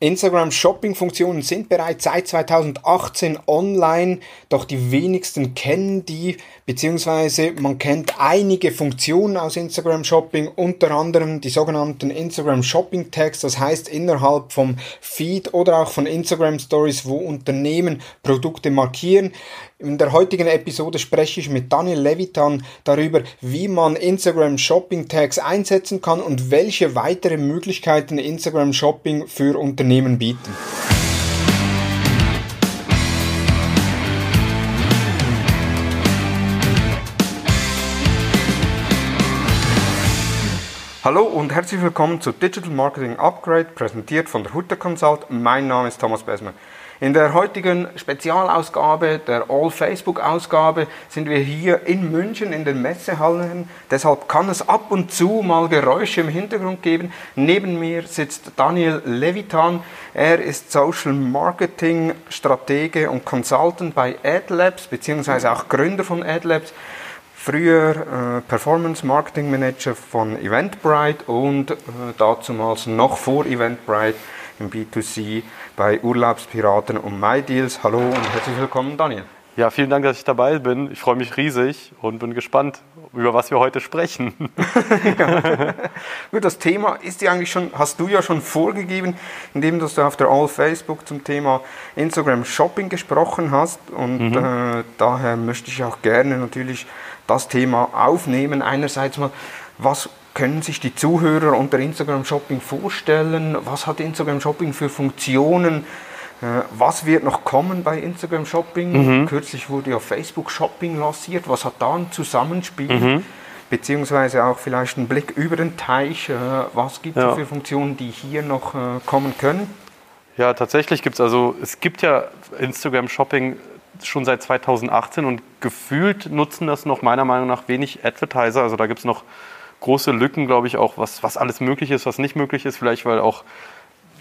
Instagram Shopping Funktionen sind bereits seit 2018 online, doch die wenigsten kennen die, beziehungsweise man kennt einige Funktionen aus Instagram Shopping, unter anderem die sogenannten Instagram Shopping Tags, das heißt innerhalb vom Feed oder auch von Instagram Stories, wo Unternehmen Produkte markieren. In der heutigen Episode spreche ich mit Daniel Levitan darüber, wie man Instagram Shopping Tags einsetzen kann und welche weitere Möglichkeiten Instagram Shopping für Unternehmen bieten. Hallo und herzlich willkommen zu Digital Marketing Upgrade, präsentiert von der Hutter Consult. Mein Name ist Thomas Besmer. In der heutigen Spezialausgabe, der All-Facebook-Ausgabe, sind wir hier in München in den Messehallen. Deshalb kann es ab und zu mal Geräusche im Hintergrund geben. Neben mir sitzt Daniel Levitan. Er ist Social Marketing Stratege und Consultant bei AdLabs, beziehungsweise auch Gründer von AdLabs früher äh, Performance Marketing Manager von Eventbrite und äh, dazumals noch vor Eventbrite im B2C bei Urlaubspiraten und MyDeals. Hallo und herzlich willkommen, Daniel. Ja, vielen Dank, dass ich dabei bin. Ich freue mich riesig und bin gespannt, über was wir heute sprechen. ja. Gut, das Thema ist ja eigentlich schon, hast du ja schon vorgegeben, indem du auf der All Facebook zum Thema Instagram Shopping gesprochen hast. Und mhm. äh, daher möchte ich auch gerne natürlich das Thema aufnehmen. Einerseits mal, was können sich die Zuhörer unter Instagram Shopping vorstellen? Was hat Instagram Shopping für Funktionen? Äh, was wird noch kommen bei Instagram Shopping? Mhm. Kürzlich wurde ja Facebook Shopping lanciert. Was hat da ein Zusammenspiel? Mhm. Beziehungsweise auch vielleicht ein Blick über den Teich. Äh, was gibt es ja. für Funktionen, die hier noch äh, kommen können? Ja, tatsächlich gibt es also, es gibt ja Instagram Shopping schon seit 2018 und gefühlt nutzen das noch meiner Meinung nach wenig Advertiser. Also da gibt es noch große Lücken, glaube ich, auch, was, was alles möglich ist, was nicht möglich ist. Vielleicht, weil auch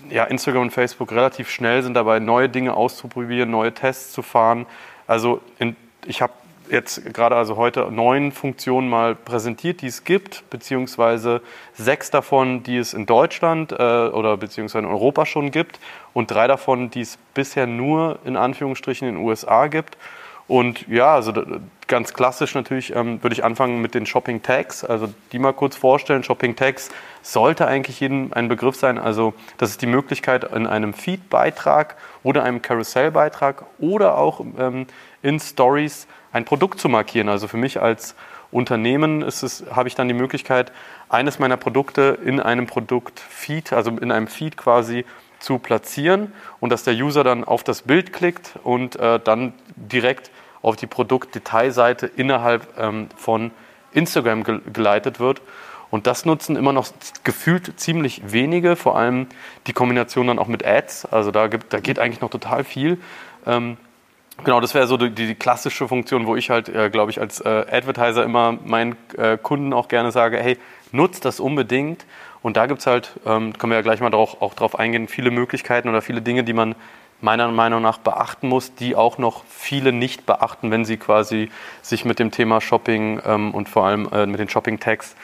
ja, Instagram und Facebook relativ schnell sind dabei, neue Dinge auszuprobieren, neue Tests zu fahren. Also in, ich habe jetzt gerade also heute neun Funktionen mal präsentiert, die es gibt, beziehungsweise sechs davon, die es in Deutschland äh, oder beziehungsweise in Europa schon gibt und drei davon, die es bisher nur in Anführungsstrichen in den USA gibt. Und ja, also ganz klassisch natürlich ähm, würde ich anfangen mit den Shopping Tags. Also die mal kurz vorstellen. Shopping Tags sollte eigentlich jedem ein Begriff sein. Also das ist die Möglichkeit in einem Feed-Beitrag oder einem Carousel-Beitrag oder auch ähm, in Stories ein Produkt zu markieren. Also für mich als Unternehmen ist es, habe ich dann die Möglichkeit, eines meiner Produkte in einem Produkt-Feed, also in einem Feed quasi zu platzieren und dass der User dann auf das Bild klickt und äh, dann direkt auf die Produktdetailseite innerhalb ähm, von Instagram ge geleitet wird. Und das nutzen immer noch gefühlt ziemlich wenige, vor allem die Kombination dann auch mit Ads. Also da, gibt, da geht eigentlich noch total viel. Ähm, genau, das wäre so die, die, klassische Funktion, wo ich halt, äh, glaube ich, als äh, Advertiser immer meinen äh, Kunden auch gerne sage, hey, nutzt das unbedingt. Und da gibt es halt, ähm, können wir ja gleich mal drauf, auch drauf eingehen, viele Möglichkeiten oder viele Dinge, die man meiner Meinung nach beachten muss, die auch noch viele nicht beachten, wenn sie quasi sich mit dem Thema Shopping ähm, und vor allem äh, mit den Shopping-Tags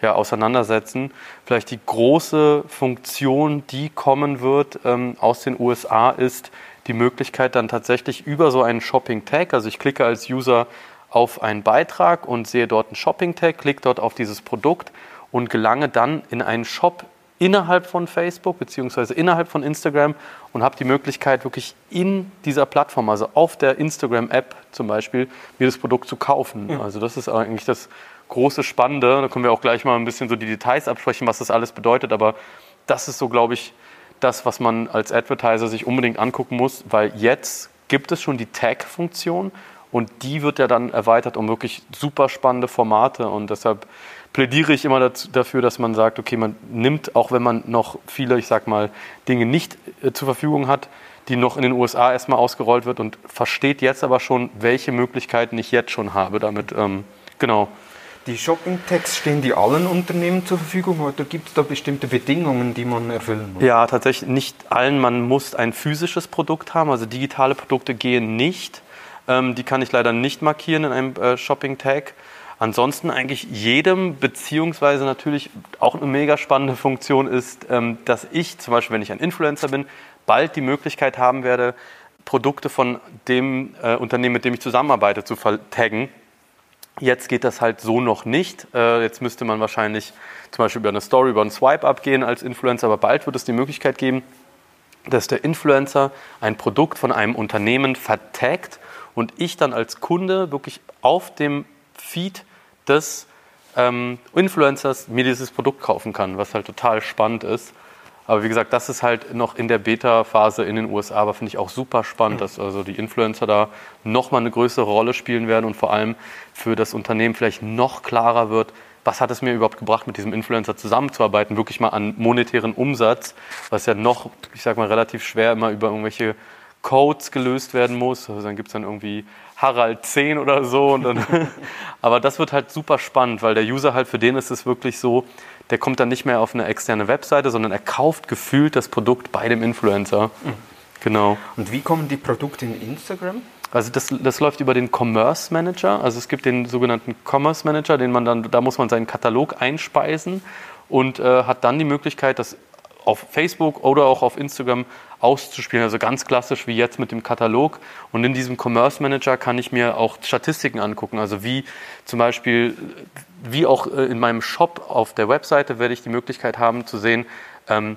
ja, auseinandersetzen. Vielleicht die große Funktion, die kommen wird ähm, aus den USA, ist die Möglichkeit dann tatsächlich über so einen Shopping-Tag, also ich klicke als User auf einen Beitrag und sehe dort einen Shopping-Tag, klicke dort auf dieses Produkt und gelange dann in einen Shop innerhalb von Facebook bzw. innerhalb von Instagram und habe die Möglichkeit, wirklich in dieser Plattform, also auf der Instagram-App zum Beispiel, mir das Produkt zu kaufen. Ja. Also das ist eigentlich das große Spannende. Da können wir auch gleich mal ein bisschen so die Details absprechen, was das alles bedeutet. Aber das ist so, glaube ich, das, was man als Advertiser sich unbedingt angucken muss, weil jetzt gibt es schon die Tag-Funktion und die wird ja dann erweitert um wirklich super spannende Formate und deshalb plädiere ich immer dazu, dafür, dass man sagt, okay, man nimmt, auch wenn man noch viele, ich sag mal, Dinge nicht äh, zur Verfügung hat, die noch in den USA erstmal ausgerollt wird und versteht jetzt aber schon, welche Möglichkeiten ich jetzt schon habe damit. Ähm, genau. Die Shopping-Tags stehen die allen Unternehmen zur Verfügung oder gibt es da bestimmte Bedingungen, die man erfüllen muss? Ja, tatsächlich nicht allen. Man muss ein physisches Produkt haben, also digitale Produkte gehen nicht. Ähm, die kann ich leider nicht markieren in einem äh, Shopping-Tag. Ansonsten eigentlich jedem, beziehungsweise natürlich auch eine mega spannende Funktion ist, ähm, dass ich zum Beispiel, wenn ich ein Influencer bin, bald die Möglichkeit haben werde, Produkte von dem äh, Unternehmen, mit dem ich zusammenarbeite, zu vertaggen. Jetzt geht das halt so noch nicht. Äh, jetzt müsste man wahrscheinlich zum Beispiel über eine Story, über einen Swipe abgehen als Influencer, aber bald wird es die Möglichkeit geben, dass der Influencer ein Produkt von einem Unternehmen vertagt und ich dann als Kunde wirklich auf dem Feed des ähm, Influencers mir dieses Produkt kaufen kann, was halt total spannend ist. Aber wie gesagt, das ist halt noch in der Beta-Phase in den USA, aber finde ich auch super spannend, dass also die Influencer da nochmal eine größere Rolle spielen werden und vor allem für das Unternehmen vielleicht noch klarer wird, was hat es mir überhaupt gebracht, mit diesem Influencer zusammenzuarbeiten, wirklich mal an monetären Umsatz, was ja noch, ich sag mal, relativ schwer immer über irgendwelche Codes gelöst werden muss. Also dann gibt es dann irgendwie Harald 10 oder so. Dann, aber das wird halt super spannend, weil der User halt, für den ist es wirklich so, der kommt dann nicht mehr auf eine externe Webseite, sondern er kauft gefühlt das Produkt bei dem Influencer. Mhm. Genau. Und wie kommen die Produkte in Instagram? Also das, das läuft über den Commerce Manager. Also es gibt den sogenannten Commerce Manager, den man dann, da muss man seinen Katalog einspeisen und äh, hat dann die Möglichkeit, das auf Facebook oder auch auf Instagram auszuspielen. Also ganz klassisch wie jetzt mit dem Katalog. Und in diesem Commerce Manager kann ich mir auch Statistiken angucken. Also wie zum Beispiel, wie auch äh, in meinem Shop auf der Webseite werde ich die Möglichkeit haben zu sehen, ähm,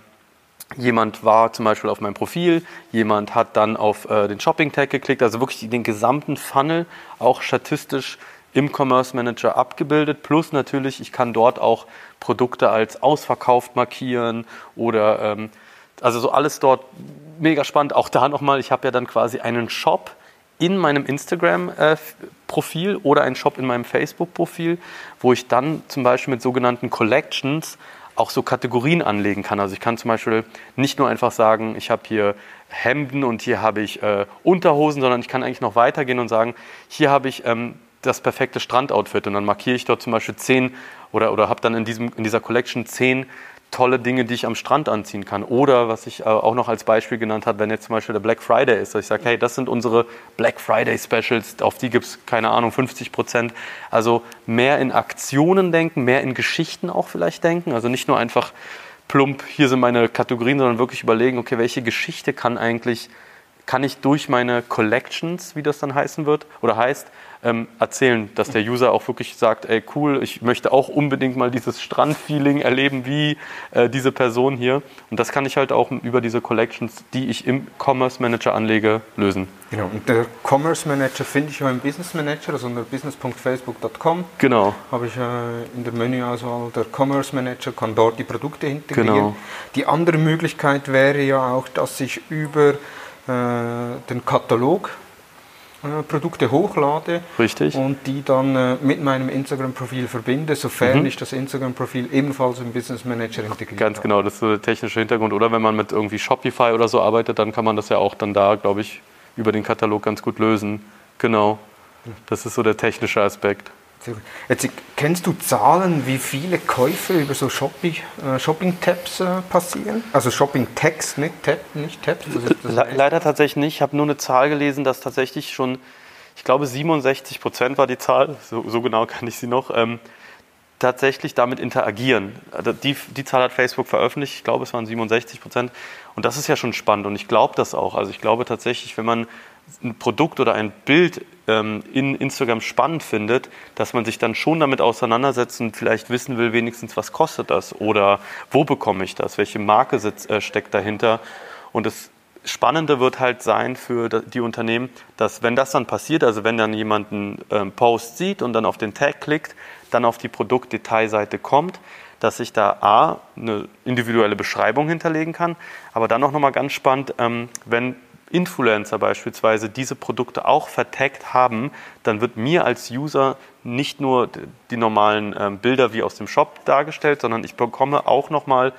Jemand war zum Beispiel auf meinem Profil, jemand hat dann auf äh, den Shopping-Tag geklickt, also wirklich den gesamten Funnel auch statistisch im Commerce Manager abgebildet. Plus natürlich, ich kann dort auch Produkte als ausverkauft markieren oder ähm, also so alles dort mega spannend. Auch da nochmal, ich habe ja dann quasi einen Shop in meinem Instagram-Profil oder einen Shop in meinem Facebook-Profil, wo ich dann zum Beispiel mit sogenannten Collections auch so Kategorien anlegen kann. Also ich kann zum Beispiel nicht nur einfach sagen, ich habe hier Hemden und hier habe ich äh, Unterhosen, sondern ich kann eigentlich noch weitergehen und sagen, hier habe ich ähm, das perfekte Strandoutfit und dann markiere ich dort zum Beispiel zehn oder, oder habe dann in, diesem, in dieser Collection zehn tolle Dinge, die ich am Strand anziehen kann. Oder was ich äh, auch noch als Beispiel genannt habe, wenn jetzt zum Beispiel der Black Friday ist, dass ich sage, hey, das sind unsere Black Friday Specials, auf die gibt es, keine Ahnung, 50 Prozent. Also mehr in Aktionen denken, mehr in Geschichten auch vielleicht denken. Also nicht nur einfach plump, hier sind meine Kategorien, sondern wirklich überlegen, okay, welche Geschichte kann eigentlich, kann ich durch meine Collections, wie das dann heißen wird oder heißt, ähm, erzählen, dass der User auch wirklich sagt, ey cool, ich möchte auch unbedingt mal dieses Strandfeeling erleben wie äh, diese Person hier. Und das kann ich halt auch über diese Collections, die ich im Commerce Manager anlege, lösen. Genau, und der Commerce Manager finde ich auch im Business Manager, also unter business.facebook.com. Genau. Habe ich äh, in der Menüauswahl der Commerce Manager, kann dort die Produkte integrieren. Genau. Die andere Möglichkeit wäre ja auch, dass ich über äh, den Katalog Produkte hochlade Richtig. und die dann äh, mit meinem Instagram-Profil verbinde, sofern mhm. ich das Instagram-Profil ebenfalls im Business Manager integriere. Ganz genau, das ist so der technische Hintergrund. Oder wenn man mit irgendwie Shopify oder so arbeitet, dann kann man das ja auch dann da, glaube ich, über den Katalog ganz gut lösen. Genau. Das ist so der technische Aspekt. Jetzt, kennst du Zahlen, wie viele Käufe über so Shopping, äh, Shopping-Tabs äh, passieren? Also Shopping-Tags, nicht, Tab, nicht Tabs? Le leider tatsächlich nicht. Ich habe nur eine Zahl gelesen, dass tatsächlich schon, ich glaube 67 Prozent war die Zahl, so, so, genau kann ich sie noch, ähm, tatsächlich damit interagieren. Also die, die Zahl hat Facebook veröffentlicht, ich glaube es waren 67 Prozent. Und das ist ja schon spannend und ich glaube das auch. Also ich glaube tatsächlich, wenn man ein Produkt oder ein Bild ähm, in Instagram spannend findet, dass man sich dann schon damit auseinandersetzt und vielleicht wissen will, wenigstens, was kostet das oder wo bekomme ich das, welche Marke sitzt, äh, steckt dahinter. Und das Spannende wird halt sein für die Unternehmen, dass wenn das dann passiert, also wenn dann jemand einen ähm, Post sieht und dann auf den Tag klickt, dann auf die Produktdetailseite kommt, dass ich da A, eine individuelle Beschreibung hinterlegen kann, aber dann auch nochmal ganz spannend, ähm, wenn Influencer beispielsweise diese Produkte auch vertaggt haben, dann wird mir als User nicht nur die normalen ähm, Bilder wie aus dem Shop dargestellt, sondern ich bekomme auch nochmal,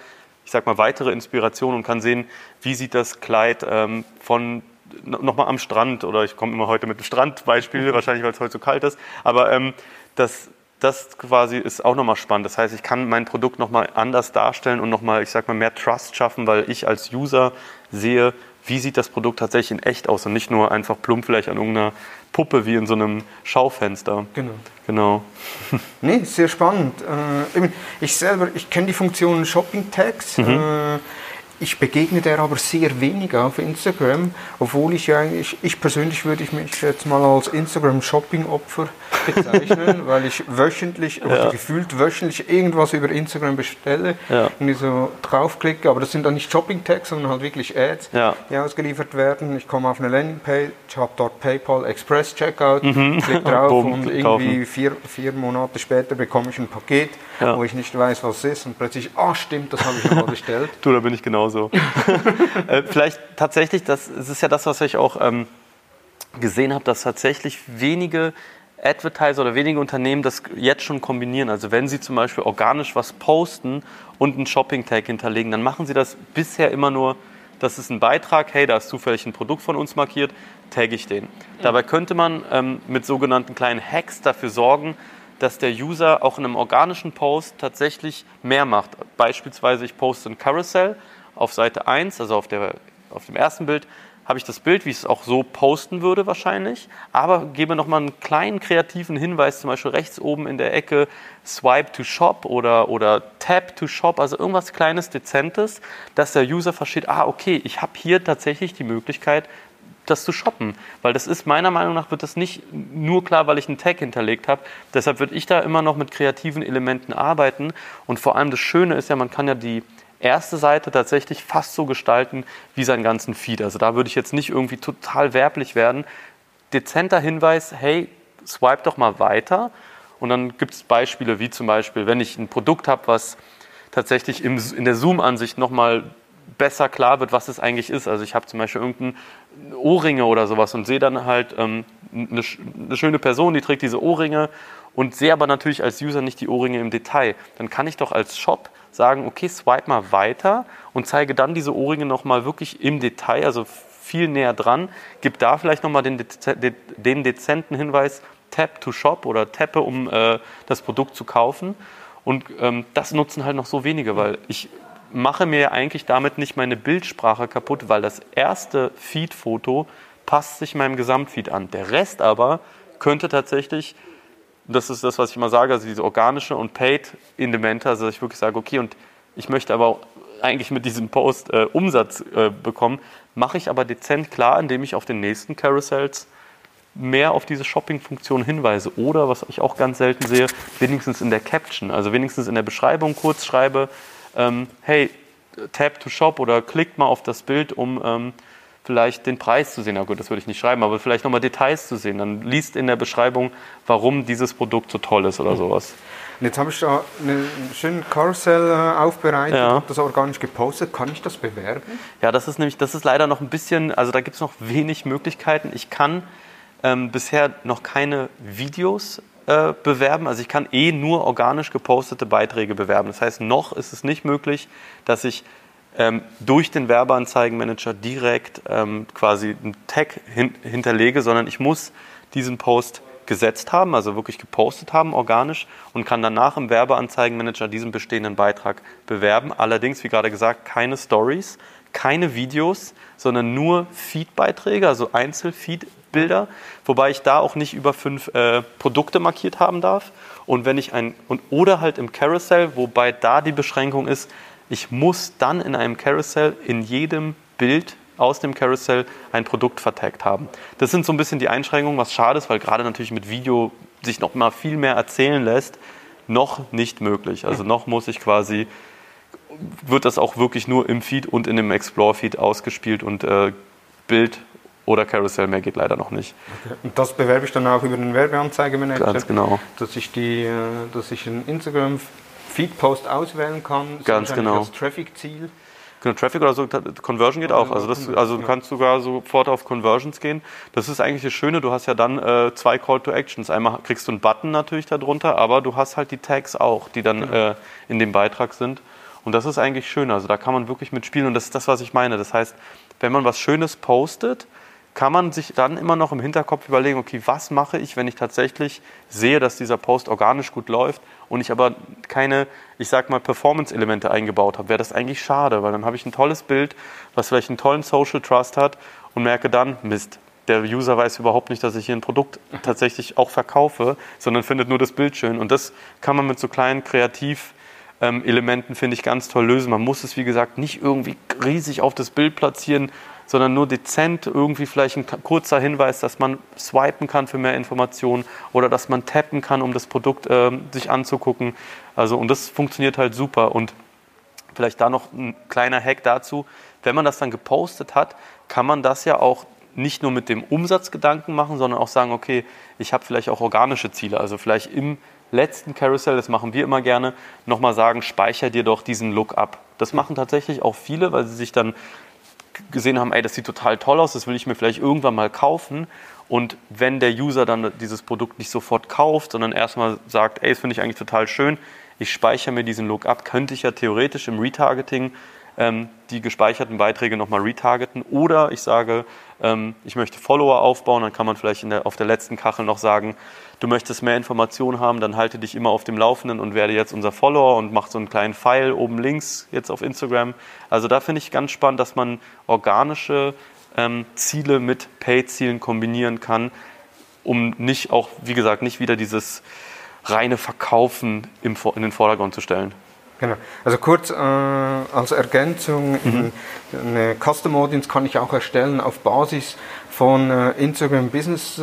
ich sag mal, weitere Inspirationen und kann sehen, wie sieht das Kleid ähm, von nochmal am Strand oder ich komme immer heute mit dem Strandbeispiel, wahrscheinlich weil es heute so kalt ist, aber ähm, das, das quasi ist auch nochmal spannend. Das heißt, ich kann mein Produkt nochmal anders darstellen und nochmal, ich sag mal, mehr Trust schaffen, weil ich als User sehe, wie sieht das Produkt tatsächlich in echt aus und nicht nur einfach plump vielleicht an irgendeiner Puppe wie in so einem Schaufenster. Genau. Genau. Nee, sehr spannend. Äh, ich selber, ich kenne die Funktion Shopping Tags. Mhm. Ich begegne der aber sehr wenig auf Instagram, obwohl ich ja eigentlich, ich persönlich würde ich mich jetzt mal als Instagram-Shopping-Opfer bezeichnen, weil ich wöchentlich ja. oder gefühlt wöchentlich irgendwas über Instagram bestelle ja. und ich so draufklicke, aber das sind dann nicht Shopping-Tags, sondern halt wirklich Ads, ja. die ausgeliefert werden. Ich komme auf eine Landingpage, habe dort PayPal Express Checkout, mhm. klicke drauf Boom, und irgendwie vier, vier Monate später bekomme ich ein Paket, wo ich nicht weiß, was es ist und plötzlich, ah stimmt, das habe ich noch mal bestellt. du, da bin ich genau genauso. äh, vielleicht tatsächlich, das, das, ist ja das, was ich auch ähm, gesehen habe, dass tatsächlich wenige Advertiser oder wenige Unternehmen das jetzt schon kombinieren. Also wenn sie zum Beispiel organisch was posten und einen Shopping-Tag hinterlegen, dann machen sie das bisher immer nur, das ist ein Beitrag, hey, da ist zufällig ein Produkt von uns markiert, tagge ich den. Dabei könnte man ähm, mit sogenannten kleinen Hacks dafür sorgen, dass der User auch in einem organischen Post tatsächlich mehr macht. Beispielsweise, ich poste ein Carousel, auf Seite 1, also auf, der, auf dem ersten Bild, habe ich das Bild, wie ich es auch so posten würde wahrscheinlich, aber gebe nochmal einen kleinen kreativen Hinweis, zum Beispiel rechts oben in der Ecke Swipe to Shop oder, oder Tap to Shop, also irgendwas Kleines, Dezentes, dass der User versteht, ah okay, ich habe hier tatsächlich die Möglichkeit, das zu shoppen. Weil das ist meiner Meinung nach wird das nicht nur klar, weil ich einen Tag hinterlegt habe. Deshalb würde ich da immer noch mit kreativen Elementen arbeiten. Und vor allem das Schöne ist ja, man kann ja die erste Seite tatsächlich fast so gestalten wie seinen ganzen Feed. Also da würde ich jetzt nicht irgendwie total werblich werden. Dezenter Hinweis, hey, swipe doch mal weiter. Und dann gibt es Beispiele wie zum Beispiel, wenn ich ein Produkt habe, was tatsächlich in der Zoom-Ansicht nochmal besser klar wird, was es eigentlich ist. Also ich habe zum Beispiel irgendeinen Ohrringe oder sowas und sehe dann halt ähm, eine, eine schöne Person, die trägt diese Ohrringe und sehe aber natürlich als User nicht die Ohrringe im Detail. Dann kann ich doch als Shop sagen, okay, swipe mal weiter und zeige dann diese Ohrringe nochmal wirklich im Detail, also viel näher dran, gib da vielleicht nochmal den, den dezenten Hinweis, Tap to Shop oder tappe, um äh, das Produkt zu kaufen. Und ähm, das nutzen halt noch so wenige, weil ich mache mir eigentlich damit nicht meine Bildsprache kaputt, weil das erste Feed-Foto passt sich meinem Gesamtfeed an. Der Rest aber könnte tatsächlich das ist das, was ich immer sage, also diese organische und Paid-Elemente, also dass ich wirklich sage, okay, und ich möchte aber eigentlich mit diesem Post äh, Umsatz äh, bekommen, mache ich aber dezent klar, indem ich auf den nächsten Carousels mehr auf diese Shopping-Funktion hinweise. Oder, was ich auch ganz selten sehe, wenigstens in der Caption, also wenigstens in der Beschreibung kurz schreibe, ähm, hey, tap to shop oder klickt mal auf das Bild, um ähm, vielleicht den Preis zu sehen. Na gut, das würde ich nicht schreiben, aber vielleicht nochmal Details zu sehen. Dann liest in der Beschreibung, warum dieses Produkt so toll ist oder mhm. sowas. Und jetzt habe ich da einen schönen Karussell äh, aufbereitet, ja. habe das organisch gepostet. Kann ich das bewerben? Ja, das ist nämlich, das ist leider noch ein bisschen, also da gibt es noch wenig Möglichkeiten. Ich kann ähm, bisher noch keine Videos äh, bewerben. Also ich kann eh nur organisch gepostete Beiträge bewerben. Das heißt, noch ist es nicht möglich, dass ich ähm, durch den Werbeanzeigenmanager direkt ähm, quasi einen Tag hin, hinterlege, sondern ich muss diesen Post gesetzt haben, also wirklich gepostet haben, organisch, und kann danach im Werbeanzeigenmanager diesen bestehenden Beitrag bewerben. Allerdings, wie gerade gesagt, keine Stories, keine Videos, sondern nur Feed-Beiträge, also Einzelfeed-Bilder, wobei ich da auch nicht über fünf äh, Produkte markiert haben darf. Und wenn ich ein, und, oder halt im Carousel, wobei da die Beschränkung ist, ich muss dann in einem Carousel in jedem Bild aus dem Carousel ein Produkt vertagt haben. Das sind so ein bisschen die Einschränkungen, was schade ist, weil gerade natürlich mit Video sich noch mal viel mehr erzählen lässt, noch nicht möglich. Also noch muss ich quasi, wird das auch wirklich nur im Feed und in dem Explore-Feed ausgespielt und äh, Bild oder Carousel mehr geht leider noch nicht. Okay. Und das bewerbe ich dann auch über den Werbeanzeigemanager? Ganz genau. Dass ich, die, äh, dass ich ein Instagram Feedpost auswählen kann. Ganz genau. Das Traffic-Ziel. Genau, Traffic oder so, Conversion geht auch. Also, das, also du kannst sogar sofort auf Conversions gehen. Das ist eigentlich das Schöne, du hast ja dann äh, zwei Call to Actions. Einmal kriegst du einen Button natürlich darunter, aber du hast halt die Tags auch, die dann genau. äh, in dem Beitrag sind. Und das ist eigentlich schön. Also da kann man wirklich mitspielen und das ist das, was ich meine. Das heißt, wenn man was Schönes postet, kann man sich dann immer noch im Hinterkopf überlegen, okay, was mache ich, wenn ich tatsächlich sehe, dass dieser Post organisch gut läuft und ich aber keine, ich sag mal, Performance-Elemente eingebaut habe. Wäre das eigentlich schade, weil dann habe ich ein tolles Bild, was vielleicht einen tollen Social Trust hat und merke dann, Mist, der User weiß überhaupt nicht, dass ich hier ein Produkt tatsächlich auch verkaufe, sondern findet nur das Bild schön. Und das kann man mit so kleinen Kreativelementen, finde ich, ganz toll lösen. Man muss es, wie gesagt, nicht irgendwie riesig auf das Bild platzieren, sondern nur dezent irgendwie vielleicht ein kurzer Hinweis, dass man swipen kann für mehr Informationen oder dass man tappen kann, um das Produkt äh, sich anzugucken. Also und das funktioniert halt super. Und vielleicht da noch ein kleiner Hack dazu: Wenn man das dann gepostet hat, kann man das ja auch nicht nur mit dem Umsatzgedanken machen, sondern auch sagen, okay, ich habe vielleicht auch organische Ziele. Also vielleicht im letzten Carousel, das machen wir immer gerne, nochmal sagen, speicher dir doch diesen Look ab. Das machen tatsächlich auch viele, weil sie sich dann gesehen haben, ey, das sieht total toll aus, das will ich mir vielleicht irgendwann mal kaufen. Und wenn der User dann dieses Produkt nicht sofort kauft, sondern erstmal sagt, ey, das finde ich eigentlich total schön, ich speichere mir diesen Look ab, könnte ich ja theoretisch im Retargeting ähm, die gespeicherten Beiträge nochmal retargeten. Oder ich sage, ähm, ich möchte Follower aufbauen, dann kann man vielleicht der, auf der letzten Kachel noch sagen, du möchtest mehr Informationen haben, dann halte dich immer auf dem Laufenden und werde jetzt unser Follower und mach so einen kleinen Pfeil oben links jetzt auf Instagram. Also da finde ich ganz spannend, dass man organische ähm, Ziele mit Paid-Zielen kombinieren kann, um nicht auch, wie gesagt, nicht wieder dieses reine Verkaufen im, in den Vordergrund zu stellen. Genau. Also kurz äh, als Ergänzung, mhm. eine Custom Audience kann ich auch erstellen auf Basis von äh, Instagram Business äh,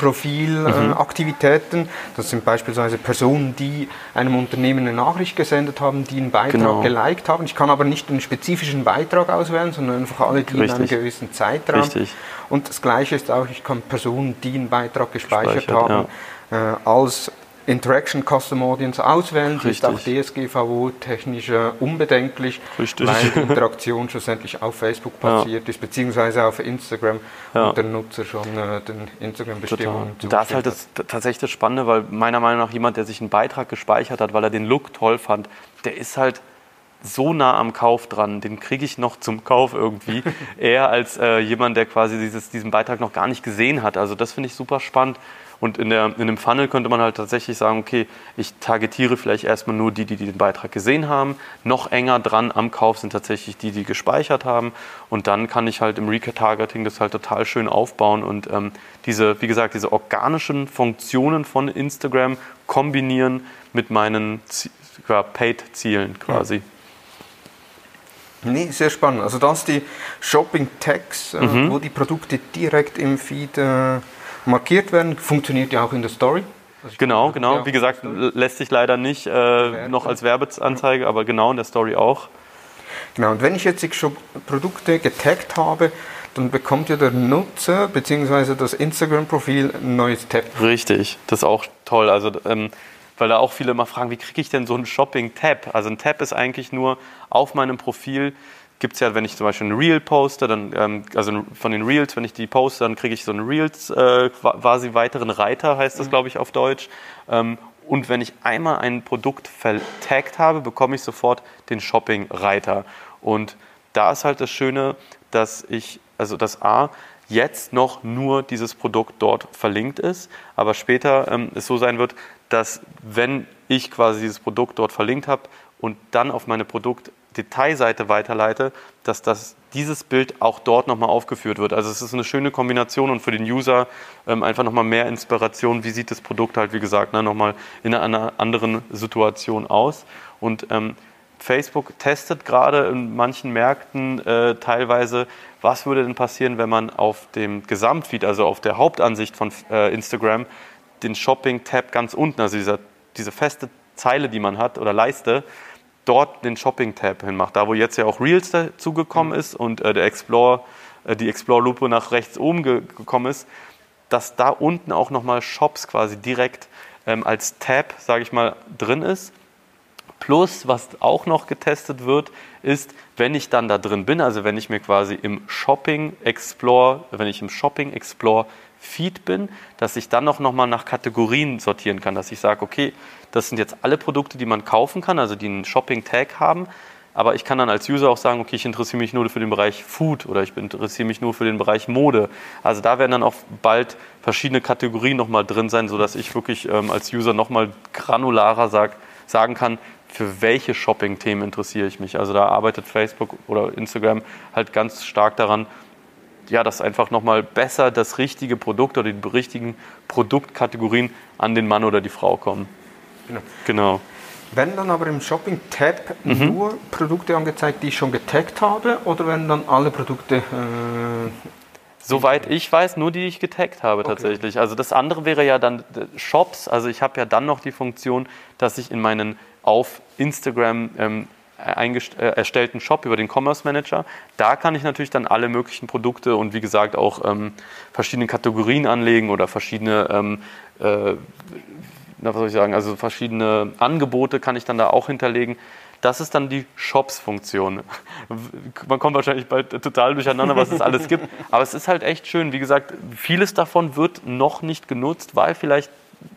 Profilaktivitäten. Mhm. das sind beispielsweise Personen, die einem Unternehmen eine Nachricht gesendet haben, die einen Beitrag genau. geliked haben. Ich kann aber nicht einen spezifischen Beitrag auswählen, sondern einfach alle, die Richtig. in einem gewissen Zeitraum. Richtig. Und das Gleiche ist auch, ich kann Personen, die einen Beitrag gespeichert, gespeichert haben, ja. äh, als Interaction Custom Audience auswählen. Richtig. ist auch DSGVO technisch äh, unbedenklich, Richtig. weil die Interaktion schlussendlich auf Facebook passiert ja. ist, beziehungsweise auf Instagram ja. und der Nutzer schon äh, den Instagram-Bestimmungen Da ist halt das, tatsächlich das Spannende, weil meiner Meinung nach jemand, der sich einen Beitrag gespeichert hat, weil er den Look toll fand, der ist halt so nah am Kauf dran, den kriege ich noch zum Kauf irgendwie, eher als äh, jemand, der quasi dieses, diesen Beitrag noch gar nicht gesehen hat. Also das finde ich super spannend. Und in, der, in dem Funnel könnte man halt tatsächlich sagen, okay, ich targetiere vielleicht erstmal nur die, die den Beitrag gesehen haben. Noch enger dran am Kauf sind tatsächlich die, die gespeichert haben. Und dann kann ich halt im Retargeting das halt total schön aufbauen und ähm, diese, wie gesagt, diese organischen Funktionen von Instagram kombinieren mit meinen ja, Paid-Zielen quasi. Ja. Nee, sehr spannend. Also das die Shopping-Tags, äh, mhm. wo die Produkte direkt im Feed äh, markiert werden. Funktioniert ja auch in der Story. Also genau, genau. Wie gesagt, lässt sich leider nicht äh, noch als Werbeanzeige, aber genau in der Story auch. Genau, und wenn ich jetzt schon Produkte getaggt habe, dann bekommt ja der Nutzer bzw. das Instagram-Profil ein neues Tab. Richtig, das ist auch toll. Also, ähm, weil da auch viele immer fragen, wie kriege ich denn so einen Shopping-Tab? Also ein Tab ist eigentlich nur auf meinem Profil gibt es ja, wenn ich zum Beispiel ein Reel poste, dann, ähm, also von den Reels, wenn ich die poste, dann kriege ich so einen Reels, äh, quasi weiteren Reiter, heißt das, mhm. glaube ich, auf Deutsch. Ähm, und wenn ich einmal ein Produkt vertaggt habe, bekomme ich sofort den Shopping-Reiter. Und da ist halt das Schöne, dass ich, also das A, jetzt noch nur dieses Produkt dort verlinkt ist, aber später ähm, es so sein wird, dass wenn ich quasi dieses Produkt dort verlinkt habe und dann auf meine Produkt Detailseite weiterleite, dass das, dieses Bild auch dort nochmal aufgeführt wird. Also es ist eine schöne Kombination und für den User ähm, einfach nochmal mehr Inspiration, wie sieht das Produkt halt, wie gesagt, ne, nochmal in einer anderen Situation aus. Und ähm, Facebook testet gerade in manchen Märkten äh, teilweise, was würde denn passieren, wenn man auf dem Gesamtfeed, also auf der Hauptansicht von äh, Instagram, den Shopping-Tab ganz unten, also dieser, diese feste Zeile, die man hat oder Leiste, dort den Shopping-Tab hinmacht, da wo jetzt ja auch Reels dazugekommen ist und äh, der Explore, äh, die Explore-Lupe nach rechts oben ge gekommen ist, dass da unten auch nochmal Shops quasi direkt ähm, als Tab, sage ich mal, drin ist. Plus, was auch noch getestet wird, ist, wenn ich dann da drin bin, also wenn ich mir quasi im Shopping Explore, wenn ich im Shopping Explore Feed bin, dass ich dann noch, noch mal nach Kategorien sortieren kann, dass ich sage, okay, das sind jetzt alle Produkte, die man kaufen kann, also die einen Shopping-Tag haben. Aber ich kann dann als User auch sagen, okay, ich interessiere mich nur für den Bereich Food oder ich interessiere mich nur für den Bereich Mode. Also da werden dann auch bald verschiedene Kategorien nochmal drin sein, sodass ich wirklich ähm, als User nochmal granularer sag, sagen kann, für welche Shopping-Themen interessiere ich mich. Also da arbeitet Facebook oder Instagram halt ganz stark daran, ja, das einfach nochmal besser das richtige Produkt oder die richtigen Produktkategorien an den Mann oder die Frau kommen. Genau. Genau. Werden dann aber im Shopping-Tab nur Produkte angezeigt, die ich schon getaggt habe, oder werden dann alle Produkte äh, Soweit ich weiß, nur die ich getaggt habe tatsächlich. Also das andere wäre ja dann äh, Shops. Also ich habe ja dann noch die Funktion, dass ich in meinen auf Instagram ähm, äh, erstellten Shop über den Commerce Manager, da kann ich natürlich dann alle möglichen Produkte und wie gesagt auch ähm, verschiedene Kategorien anlegen oder verschiedene ähm, äh, was soll ich sagen, also verschiedene Angebote kann ich dann da auch hinterlegen. Das ist dann die Shops-Funktion. Man kommt wahrscheinlich bald total durcheinander, was es alles gibt. Aber es ist halt echt schön. Wie gesagt, vieles davon wird noch nicht genutzt, weil vielleicht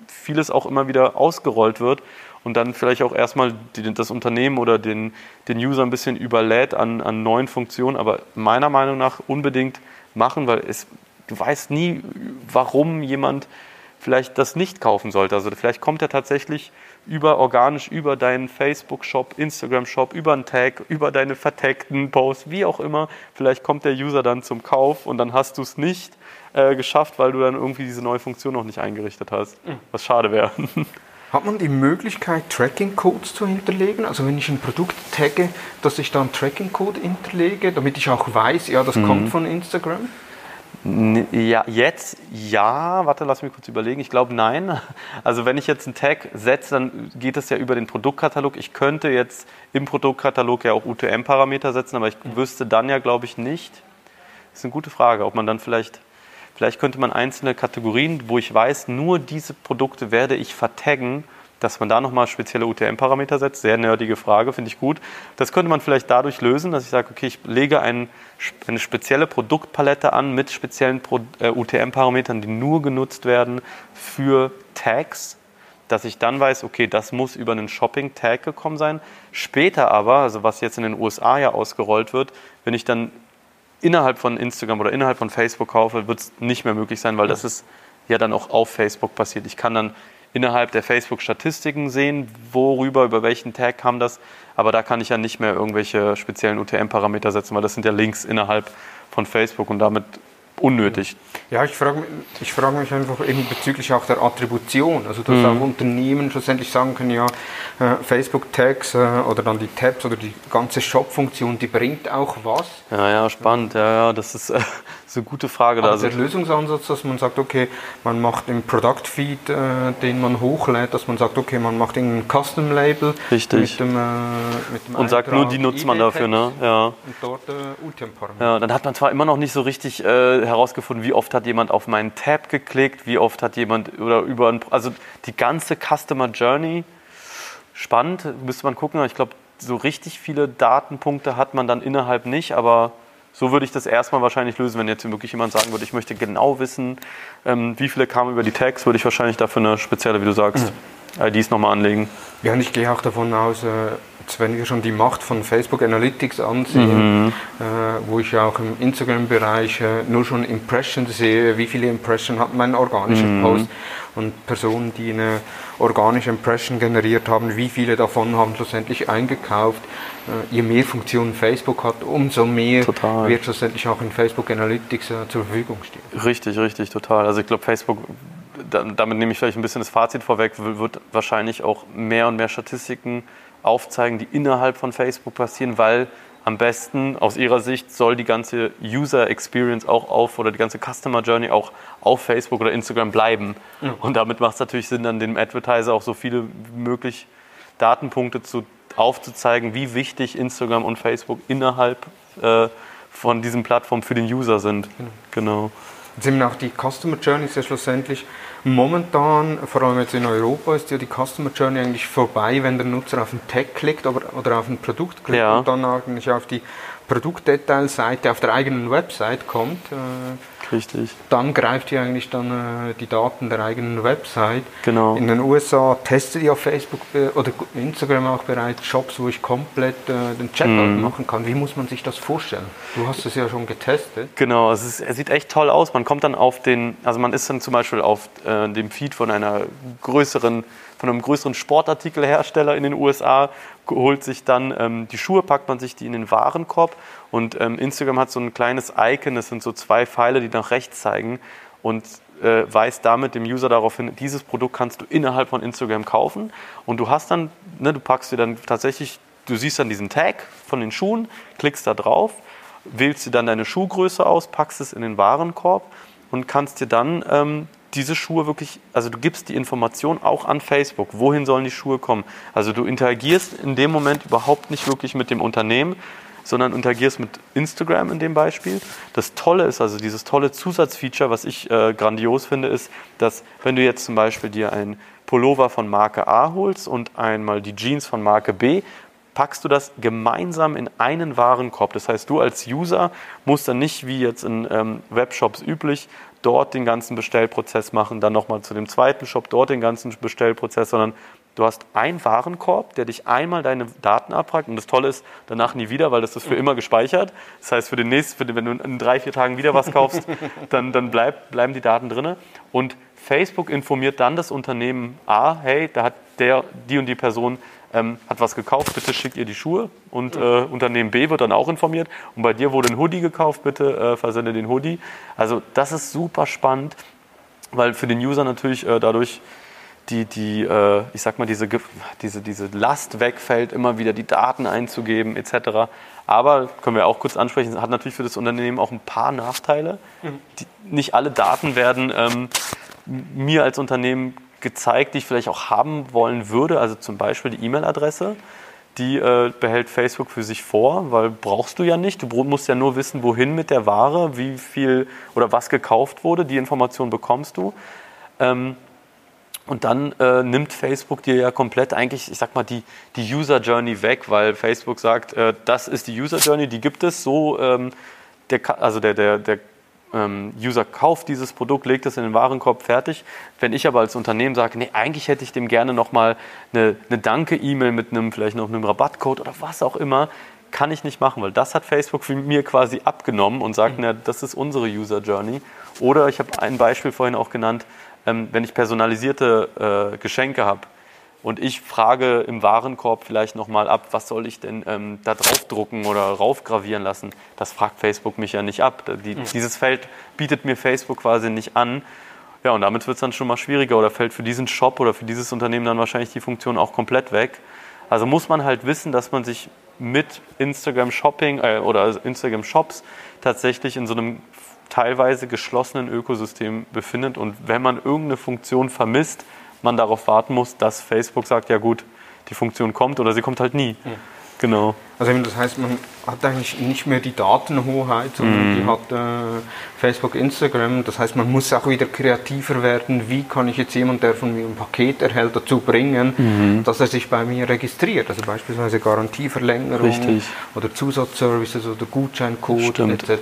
vieles auch immer wieder ausgerollt wird und dann vielleicht auch erstmal die, das Unternehmen oder den, den User ein bisschen überlädt an, an neuen Funktionen. Aber meiner Meinung nach unbedingt machen, weil es, du weißt nie, warum jemand vielleicht das nicht kaufen sollte. Also vielleicht kommt er tatsächlich über organisch über deinen Facebook-Shop, Instagram-Shop, über einen Tag, über deine vertagten Posts, wie auch immer. Vielleicht kommt der User dann zum Kauf und dann hast du es nicht äh, geschafft, weil du dann irgendwie diese neue Funktion noch nicht eingerichtet hast. Was schade wäre. Hat man die Möglichkeit, Tracking-Codes zu hinterlegen? Also wenn ich ein Produkt tagge, dass ich da einen Tracking-Code hinterlege, damit ich auch weiß, ja, das kommt von Instagram? Ja, jetzt ja. Warte, lass mich kurz überlegen. Ich glaube, nein. Also, wenn ich jetzt einen Tag setze, dann geht es ja über den Produktkatalog. Ich könnte jetzt im Produktkatalog ja auch UTM-Parameter setzen, aber ich wüsste dann ja, glaube ich, nicht. Das ist eine gute Frage, ob man dann vielleicht, vielleicht könnte man einzelne Kategorien, wo ich weiß, nur diese Produkte werde ich vertaggen, dass man da nochmal spezielle UTM-Parameter setzt. Sehr nerdige Frage, finde ich gut. Das könnte man vielleicht dadurch lösen, dass ich sage, okay, ich lege ein, eine spezielle Produktpalette an mit speziellen äh, UTM-Parametern, die nur genutzt werden für Tags, dass ich dann weiß, okay, das muss über einen Shopping-Tag gekommen sein. Später aber, also was jetzt in den USA ja ausgerollt wird, wenn ich dann innerhalb von Instagram oder innerhalb von Facebook kaufe, wird es nicht mehr möglich sein, weil das ist ja dann auch auf Facebook passiert. Ich kann dann innerhalb der Facebook-Statistiken sehen, worüber, über welchen Tag kam das, aber da kann ich ja nicht mehr irgendwelche speziellen UTM-Parameter setzen, weil das sind ja Links innerhalb von Facebook und damit unnötig. Ja, ich frage mich, ich frage mich einfach eben bezüglich auch der Attribution. Also, dass auch Unternehmen schlussendlich sagen können, ja, äh, Facebook-Tags äh, oder dann die Tabs oder die ganze Shop-Funktion, die bringt auch was. Ja, ja, spannend. Ja, ja, das ist, äh, ist eine gute Frage. Da. Also der Lösungsansatz, dass man sagt, okay, man macht im Product-Feed, äh, den man hochlädt, dass man sagt, okay, man macht irgendein Custom-Label Richtig. mit dem, äh, mit dem und sagt nur, die nutzt man dafür, ne? Ja. Und dort äh, UTM-Parameter. Ja, dann hat man zwar immer noch nicht so richtig äh, herausgefunden, wie oft hat jemand auf meinen Tab geklickt, wie oft hat jemand oder über ein, also die ganze Customer Journey spannend, müsste man gucken. Ich glaube, so richtig viele Datenpunkte hat man dann innerhalb nicht, aber so würde ich das erstmal wahrscheinlich lösen, wenn jetzt wirklich jemand sagen würde, ich möchte genau wissen, ähm, wie viele kamen über die Tags, würde ich wahrscheinlich dafür eine spezielle, wie du sagst, IDs nochmal anlegen. Ja, und ich gehe auch davon aus, äh, wenn wir schon die Macht von Facebook Analytics ansehen, äh, wo ich ja auch im Instagram-Bereich äh, nur schon Impressions sehe, wie viele Impressions hat mein organischer Post und Personen, die eine organische Impression generiert haben, wie viele davon haben schlussendlich eingekauft. Äh, je mehr Funktionen Facebook hat, umso mehr Total. wird schlussendlich auch in Facebook Analytics äh, zur Verfügung stehen. Richtig, richtig, total. Also ich glaube, Facebook, da, damit nehme ich vielleicht ein bisschen das Fazit vorweg, wird wahrscheinlich auch mehr und mehr Statistiken aufzeigen, die innerhalb von Facebook passieren, weil am besten aus ihrer Sicht soll die ganze User Experience auch auf oder die ganze Customer Journey auch auf Facebook oder Instagram bleiben. Und damit macht es natürlich Sinn, dann dem Advertiser auch so viele wie möglich Datenpunkte zu, aufzuzeigen, wie wichtig Instagram und Facebook innerhalb äh, von diesen Plattformen für den User sind. Genau. Jetzt eben auch die Customer Journey ist ja schlussendlich momentan, vor allem jetzt in Europa, ist ja die Customer Journey eigentlich vorbei, wenn der Nutzer auf einen Tag klickt oder, oder auf ein Produkt klickt Ja. und dann eigentlich auf die Produktdetailseite auf der eigenen Website kommt. Äh, Richtig. dann greift ihr eigentlich dann äh, die Daten der eigenen Website. Genau. In den USA testet ja Facebook äh, oder Instagram auch bereits Shops, wo ich komplett äh, den Checkout Mhm. machen kann. Wie muss man sich das vorstellen? Du hast es ja schon getestet. Genau, es, ist, es sieht echt toll aus. Man kommt dann auf den, also man ist dann zum Beispiel auf äh, dem Feed von einer größeren von einem größeren Sportartikelhersteller in den USA, holt sich dann ähm, die Schuhe, packt man sich die in den Warenkorb und ähm, Instagram hat so ein kleines Icon, das sind so zwei Pfeile, die nach rechts zeigen und äh, weist damit dem User darauf hin, dieses Produkt kannst du innerhalb von Instagram kaufen. Und du hast dann, ne, du packst dir dann tatsächlich, du siehst dann diesen Tag von den Schuhen, klickst da drauf, wählst dir dann deine Schuhgröße aus, packst es in den Warenkorb und kannst dir dann ähm, diese Schuhe wirklich, also du gibst die Information auch an Facebook, wohin sollen die Schuhe kommen. Also du interagierst in dem Moment überhaupt nicht wirklich mit dem Unternehmen, sondern interagierst mit Instagram in dem Beispiel. Das Tolle ist also dieses tolle Zusatzfeature, was ich äh, grandios finde, ist, dass wenn du jetzt zum Beispiel dir ein Pullover von Marke A holst und einmal die Jeans von Marke B, packst du das gemeinsam in einen Warenkorb. Das heißt, du als User musst dann nicht wie jetzt in ähm, Webshops üblich dort den ganzen Bestellprozess machen, dann nochmal zu dem zweiten Shop dort den ganzen Bestellprozess, sondern du hast einen Warenkorb, der dich einmal deine Daten abfragt und das Tolle ist, danach nie wieder, weil das ist für immer gespeichert. Das heißt, für den nächsten, für den, wenn du in drei, vier Tagen wieder was kaufst, dann, dann bleib, bleiben die Daten drin. Und Facebook informiert dann das Unternehmen A, hey, da hat der, die und die Person ähm, hat was gekauft, bitte schickt ihr die Schuhe. Und äh, Unternehmen B wird dann auch informiert. Und bei dir wurde ein Hoodie gekauft, bitte äh, versende den Hoodie. Also das ist super spannend, weil für den User natürlich äh, dadurch die, die äh, ich sag mal, diese, diese, diese Last wegfällt, immer wieder die Daten einzugeben etc. Aber, können wir auch kurz ansprechen, hat natürlich für das Unternehmen auch ein paar Nachteile. Mhm. Die, nicht alle Daten werden ähm, mir als Unternehmen gezeigt, die ich vielleicht auch haben wollen würde. Also zum Beispiel die E-Mail-Adresse. Die äh, behält Facebook für sich vor, weil brauchst du ja nicht. Du musst ja nur wissen, wohin mit der Ware, wie viel oder was gekauft wurde. Die Information bekommst du. Ähm, und dann äh, nimmt Facebook dir ja komplett eigentlich, ich sag mal, die, die User Journey weg, weil Facebook sagt, äh, das ist die User Journey, die gibt es so. Ähm, der, also der, der, der ähm, User kauft dieses Produkt, legt es in den Warenkorb, fertig. Wenn ich aber als Unternehmen sage, nee, eigentlich hätte ich dem gerne nochmal eine, eine Danke-E-Mail mit einem, vielleicht noch einem Rabattcode oder was auch immer, kann ich nicht machen, weil das hat Facebook für mir quasi abgenommen und sagt, mhm. na, das ist unsere User Journey. Oder ich habe ein Beispiel vorhin auch genannt, ähm, wenn ich personalisierte äh, Geschenke habe, und ich frage im Warenkorb vielleicht nochmal ab, was soll ich denn ähm, da draufdrucken oder raufgravieren lassen. Das fragt Facebook mich ja nicht ab. Die, mhm. Dieses Feld bietet mir Facebook quasi nicht an. Ja, und damit wird es dann schon mal schwieriger oder fällt für diesen Shop oder für dieses Unternehmen dann wahrscheinlich die Funktion auch komplett weg. Also muss man halt wissen, dass man sich mit Instagram Shopping äh, oder Instagram Shops tatsächlich in so einem teilweise geschlossenen Ökosystem befindet. Und wenn man irgendeine Funktion vermisst, man darauf warten muss, dass Facebook sagt, ja gut, die Funktion kommt oder sie kommt halt nie. Ja. Genau. Also das heißt, man hat eigentlich nicht mehr die Datenhoheit, sondern mm. die hat äh, Facebook, Instagram. Das heißt, man muss auch wieder kreativer werden. Wie kann ich jetzt jemanden, der von mir ein Paket erhält, dazu bringen, mm. dass er sich bei mir registriert? Also beispielsweise Garantieverlängerung Richtig. oder Zusatzservices oder Gutscheincode etc.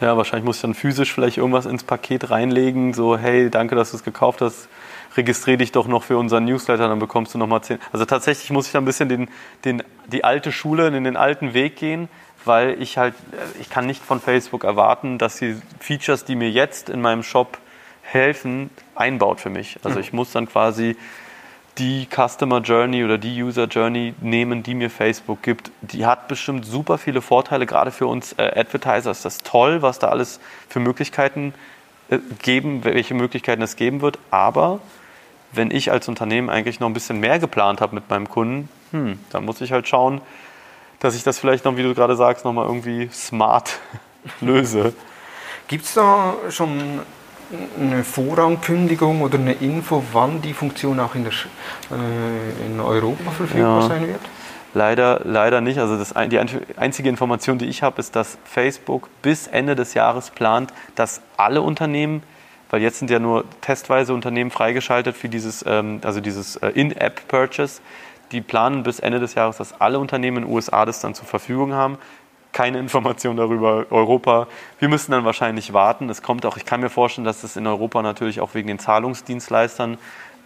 Ja, wahrscheinlich muss ich dann physisch vielleicht irgendwas ins Paket reinlegen, so hey, danke, dass du es gekauft hast registriere dich doch noch für unseren Newsletter, dann bekommst du nochmal 10. Also tatsächlich muss ich da ein bisschen den, den, die alte Schule, in den alten Weg gehen, weil ich halt, äh, ich kann nicht von Facebook erwarten, dass sie Features, die mir jetzt in meinem Shop helfen, einbaut für mich. Also ich muss dann quasi die Customer Journey oder die User Journey nehmen, die mir Facebook gibt. Die hat bestimmt super viele Vorteile, gerade für uns äh, Advertiser ist das toll, was da alles für Möglichkeiten äh, geben, welche Möglichkeiten es geben wird. Aber wenn ich als Unternehmen eigentlich noch ein bisschen mehr geplant habe mit meinem Kunden, hm, dann muss ich halt schauen, dass ich das vielleicht noch, wie du gerade sagst, nochmal irgendwie smart löse. Gibt es da schon eine Vorankündigung oder eine Info, wann die Funktion auch in, der, äh, in Europa verfügbar ja. sein wird? Leider, leider nicht. Also das, die einzige Information, die ich habe, ist, dass Facebook bis Ende des Jahres plant, dass alle Unternehmen weil jetzt sind ja nur testweise Unternehmen freigeschaltet für dieses, ähm, also dieses äh, In-App-Purchase. Die planen bis Ende des Jahres, dass alle Unternehmen in den USA das dann zur Verfügung haben. Keine Information darüber. Europa, wir müssen dann wahrscheinlich warten. Es kommt auch, ich kann mir vorstellen, dass es in Europa natürlich auch wegen den Zahlungsdienstleistern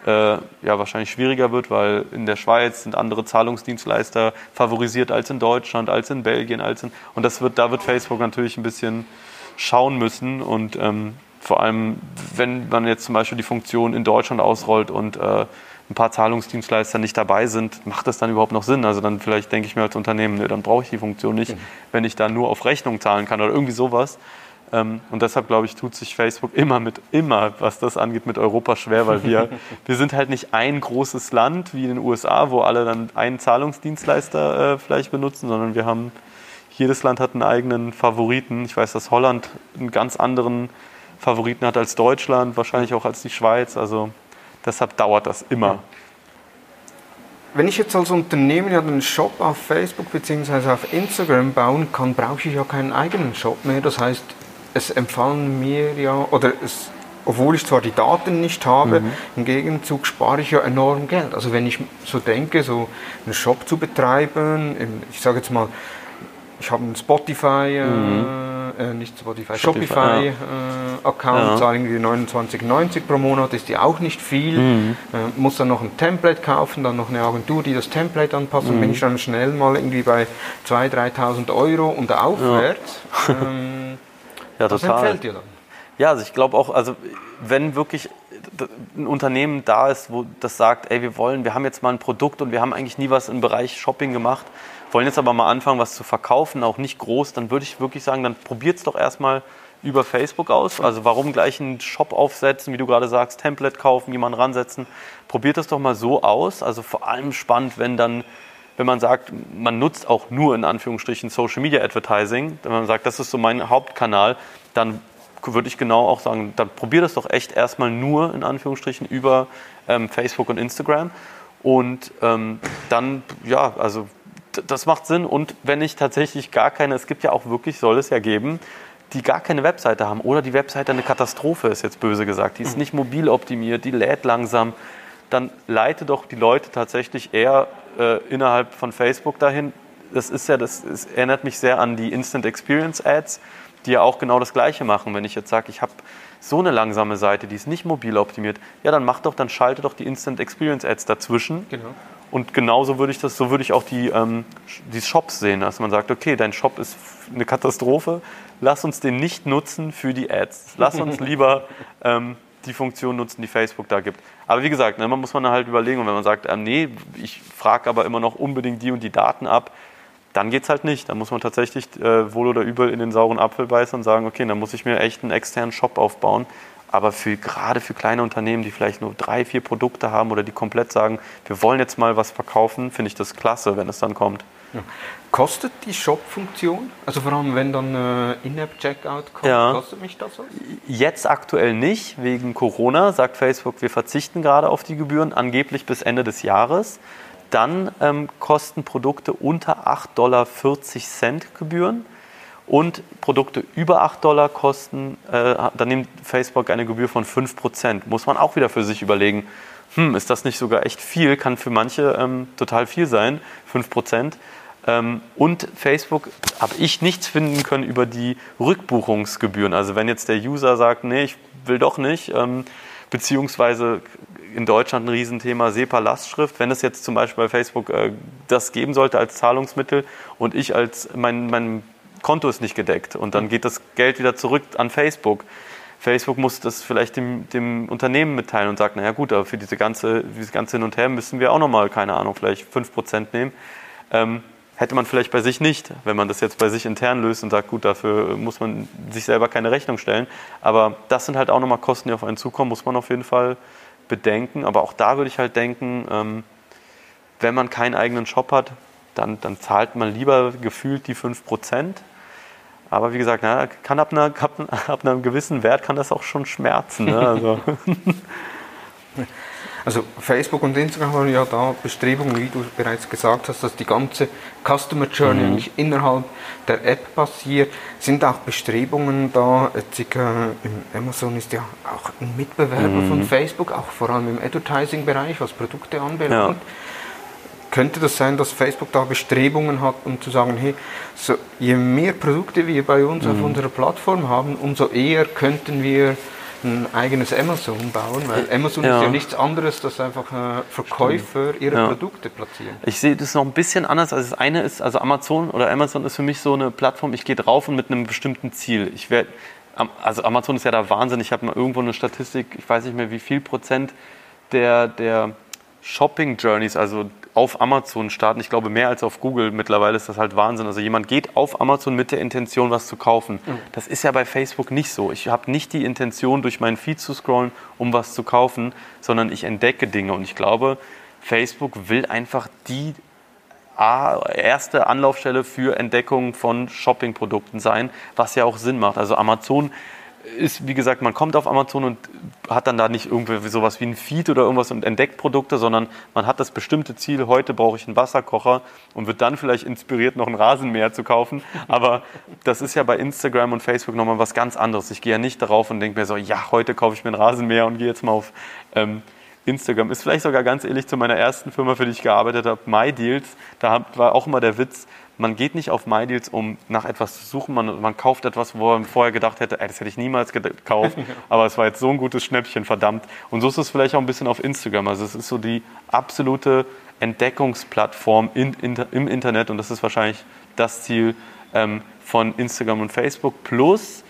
äh, ja, wahrscheinlich schwieriger wird, weil in der Schweiz sind andere Zahlungsdienstleister favorisiert als in Deutschland, als in Belgien, als in, und das wird, da wird Facebook natürlich ein bisschen schauen müssen und ähm, vor allem, wenn man jetzt zum Beispiel die Funktion in Deutschland ausrollt und äh, ein paar Zahlungsdienstleister nicht dabei sind, macht das dann überhaupt noch Sinn? Also dann vielleicht denke ich mir als Unternehmen, ne, dann brauche ich die Funktion nicht, mhm. wenn ich da nur auf Rechnung zahlen kann oder irgendwie sowas. Ähm, und deshalb, glaube ich, tut sich Facebook immer mit, immer, was das angeht, mit Europa schwer, weil wir, wir sind halt nicht ein großes Land wie in den USA, wo alle dann einen Zahlungsdienstleister äh, vielleicht benutzen, sondern wir haben, jedes Land hat einen eigenen Favoriten. Ich weiß, dass Holland einen ganz anderen Favoriten hat als Deutschland, wahrscheinlich auch als die Schweiz. Also deshalb dauert das immer. Wenn ich jetzt als Unternehmen ja einen Shop auf Facebook bzw. auf Instagram bauen kann, brauche ich ja keinen eigenen Shop mehr. Das heißt, es empfallen mir ja, oder es, obwohl ich zwar die Daten nicht habe, mhm. im Gegenzug spare ich ja enorm Geld. Also wenn ich so denke, so einen Shop zu betreiben, ich sage jetzt mal, ich habe einen Spotify, äh, mhm. äh, nicht Spotify, Shopify, ja. äh, Account, ja. zahle irgendwie 29,90 pro Monat, ist ja auch nicht viel. Mhm. Äh, muss dann noch ein Template kaufen, dann noch eine Agentur, die das Template anpasst. Mhm. Und bin ich dann schnell mal irgendwie bei 2.000, 3.000 Euro und aufwärts. Ja. Ähm, ja, total. Was empfällt dir dann? Ja, also ich glaube auch, also wenn wirklich ein Unternehmen da ist, wo das sagt, ey, wir wollen, wir haben jetzt mal ein Produkt und wir haben eigentlich nie was im Bereich Shopping gemacht, wollen jetzt aber mal anfangen, was zu verkaufen, auch nicht groß, dann würde ich wirklich sagen, dann probiert es doch erstmal über Facebook aus. Also warum gleich einen Shop aufsetzen, wie du gerade sagst, Template kaufen, jemanden ransetzen. Probiert das doch mal so aus. Also vor allem spannend, wenn dann wenn man sagt, man nutzt auch nur in Anführungsstrichen Social Media Advertising, wenn man sagt, das ist so mein Hauptkanal, dann würde ich genau auch sagen, dann probier das doch echt erstmal nur in Anführungsstrichen über ähm, Facebook und Instagram. Und ähm, dann, ja, also das macht Sinn. Und wenn ich tatsächlich gar keine, es gibt ja auch wirklich, soll es ja geben, die gar keine Webseite haben oder die Webseite eine Katastrophe ist, jetzt böse gesagt. Die ist mhm. nicht mobil optimiert, die lädt langsam. Dann leite doch die Leute tatsächlich eher äh, innerhalb von Facebook dahin. Das ist ja, das ist, erinnert mich sehr an die Instant Experience Ads, die ja auch genau das Gleiche machen. Wenn ich jetzt sage, ich habe so eine langsame Seite, die ist nicht mobil optimiert, ja, dann mach doch, dann schalte doch die Instant Experience Ads dazwischen. Genau. Und genauso würde ich das, so würde ich auch die, ähm, die Shops sehen, dass man sagt, okay, dein Shop ist eine Katastrophe, lass uns den nicht nutzen für die Ads. Lass uns lieber ähm, die Funktion nutzen, die Facebook da gibt. Aber wie gesagt, ne, man muss man halt überlegen, und wenn man sagt, äh, nee, ich frage aber immer noch unbedingt die und die Daten ab, dann geht es halt nicht. Dann muss man tatsächlich äh, wohl oder übel in den sauren Apfel beißen und sagen, okay, dann muss ich mir echt einen externen Shop aufbauen. Aber für, gerade für kleine Unternehmen, die vielleicht nur drei, vier Produkte haben oder die komplett sagen, wir wollen jetzt mal was verkaufen, finde ich das klasse, wenn es dann kommt. Ja. Kostet die Shop-Funktion? Also vor allem, wenn dann äh, In-App-Checkout kommt, ja. kostet mich das was? Jetzt aktuell nicht, wegen Corona sagt Facebook, wir verzichten gerade auf die Gebühren, angeblich bis Ende des Jahres. Dann ähm, kosten Produkte unter 8,40 Dollar Gebühren und Produkte über 8 Dollar kosten, äh, dann nimmt Facebook eine Gebühr von 5%. Muss man auch wieder für sich überlegen, hm, ist das nicht sogar echt viel? Kann für manche ähm, total viel sein, 5%. Ähm, und Facebook habe ich nichts finden können über die Rückbuchungsgebühren. Also wenn jetzt der User sagt, nee, ich will doch nicht, ähm, beziehungsweise in Deutschland ein Riesenthema SEPA-Lastschrift. Wenn es jetzt zum Beispiel bei Facebook äh, das geben sollte als Zahlungsmittel und ich als mein, mein Konto ist nicht gedeckt und dann geht das Geld wieder zurück an Facebook. Facebook muss das vielleicht dem, dem Unternehmen mitteilen und sagt, naja gut, aber für diese ganze, dieses ganze Hin und Her müssen wir auch nochmal, keine Ahnung, vielleicht 5% nehmen. Ähm, hätte man vielleicht bei sich nicht, wenn man das jetzt bei sich intern löst und sagt, gut, dafür muss man sich selber keine Rechnung stellen. Aber das sind halt auch nochmal Kosten, die auf einen zukommen, muss man auf jeden Fall bedenken. Aber auch da würde ich halt denken, ähm, wenn man keinen eigenen Shop hat, dann, dann zahlt man lieber gefühlt die 5%. Aber wie gesagt, na, kann ab, einer, ab, einem gewissen Wert kann das auch schon schmerzen. Ne? Also. Also Facebook und Instagram haben ja da Bestrebungen, wie du bereits gesagt hast, dass die ganze Customer Journey mhm. nicht innerhalb der App passiert. Sind auch Bestrebungen da? Amazon ist ja auch ein Mitbewerber mhm. von Facebook, auch vor allem im Advertising-Bereich, was Produkte anbelangt. Ja. Könnte das sein, dass Facebook da Bestrebungen hat, um zu sagen, hey, so, je mehr Produkte wir bei uns mhm. auf unserer Plattform haben, umso eher könnten wir ein eigenes Amazon bauen, weil Amazon ja. ist ja nichts anderes, dass einfach äh, Verkäufer ihre ja. Produkte platzieren. Ich sehe das noch ein bisschen anders. Also das eine ist, also Amazon oder Amazon ist für mich so eine Plattform, ich gehe drauf und mit einem bestimmten Ziel. Ich werde, also Amazon ist ja da Wahnsinn. Ich habe mal irgendwo eine Statistik, ich weiß nicht mehr wie viel Prozent der, der Shopping Journeys, also auf Amazon starten. Ich glaube, mehr als auf Google. Mittlerweile ist das halt Wahnsinn. Also jemand geht auf Amazon mit der Intention, was zu kaufen. Mhm. Das ist ja bei Facebook nicht so. Ich habe nicht die Intention, durch meinen Feed zu scrollen, um was zu kaufen, sondern ich entdecke Dinge. Und ich glaube, Facebook will einfach die erste Anlaufstelle für Entdeckung von Shoppingprodukten sein, was ja auch Sinn macht. Also Amazon ist, wie gesagt, man kommt auf Amazon und hat dann da nicht irgendwie sowas wie ein Feed oder irgendwas und entdeckt Produkte, sondern man hat das bestimmte Ziel, heute brauche ich einen Wasserkocher und wird dann vielleicht inspiriert, noch einen Rasenmäher zu kaufen. Aber das ist ja bei Instagram und Facebook nochmal was ganz anderes. Ich gehe ja nicht darauf und denke mir so, ja, heute kaufe ich mir einen Rasenmäher und gehe jetzt mal auf ähm, Instagram. Ist vielleicht sogar ganz ähnlich zu meiner ersten Firma, für die ich gearbeitet habe, MyDeals. Da war auch immer der Witz, man geht nicht auf MyDeals, um nach etwas zu suchen. Man, man kauft etwas, wo man vorher gedacht hätte, ey, das hätte ich niemals gekauft. aber es war jetzt so ein gutes Schnäppchen, verdammt. Und so ist es vielleicht auch ein bisschen auf Instagram. Also es ist so die absolute Entdeckungsplattform in, in, im Internet und das ist wahrscheinlich das Ziel ähm, von Instagram und Facebook. Plus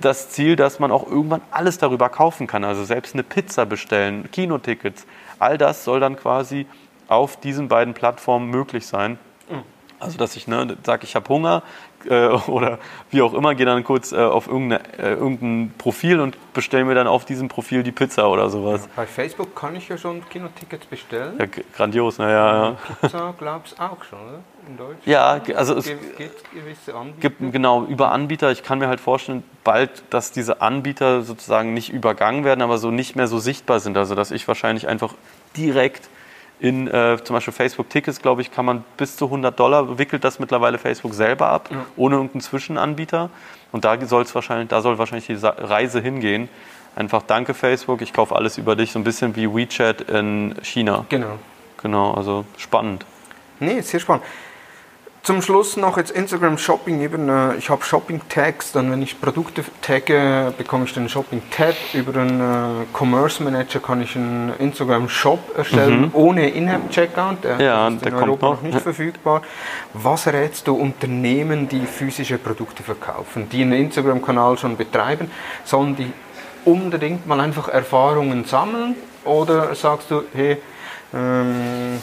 das Ziel, dass man auch irgendwann alles darüber kaufen kann. Also selbst eine Pizza bestellen, Kinotickets, all das soll dann quasi auf diesen beiden Plattformen möglich sein. Also dass ich ne, sage, ich habe Hunger äh, oder wie auch immer, gehe dann kurz äh, auf irgendeine, äh, irgendein Profil und bestelle mir dann auf diesem Profil die Pizza oder sowas. Ja, bei Facebook kann ich ja schon Kinotickets bestellen. Ja, grandios, naja. Ja. Pizza glaubst auch schon, oder? In Deutschland? Ja, also es gibt gewisse Anbieter. Gibt, genau, über Anbieter. Ich kann mir halt vorstellen, bald, dass diese Anbieter sozusagen nicht übergangen werden, aber so nicht mehr so sichtbar sind. Also dass ich wahrscheinlich einfach direkt in äh, zum Beispiel Facebook-Tickets, glaube ich, kann man bis zu 100 Dollar, wickelt das mittlerweile Facebook selber ab, ja. ohne irgendeinen Zwischenanbieter. Und da, soll's wahrscheinlich, da soll wahrscheinlich die Reise hingehen. Einfach danke Facebook, ich kaufe alles über dich, so ein bisschen wie WeChat in China. Genau. Genau, also spannend. Nee, sehr spannend. Zum Schluss noch jetzt Instagram Shopping. Eben, äh, ich habe Shopping Tags, dann wenn ich Produkte tagge, bekomme ich den Shopping Tab. Über den äh, Commerce Manager kann ich einen Instagram Shop erstellen mhm. ohne In-App Checkout. Der ja, ist in der Europa noch nicht verfügbar. Was rätst du Unternehmen, die physische Produkte verkaufen, die einen Instagram Kanal schon betreiben, sollen die unbedingt mal einfach Erfahrungen sammeln oder sagst du, hey ähm,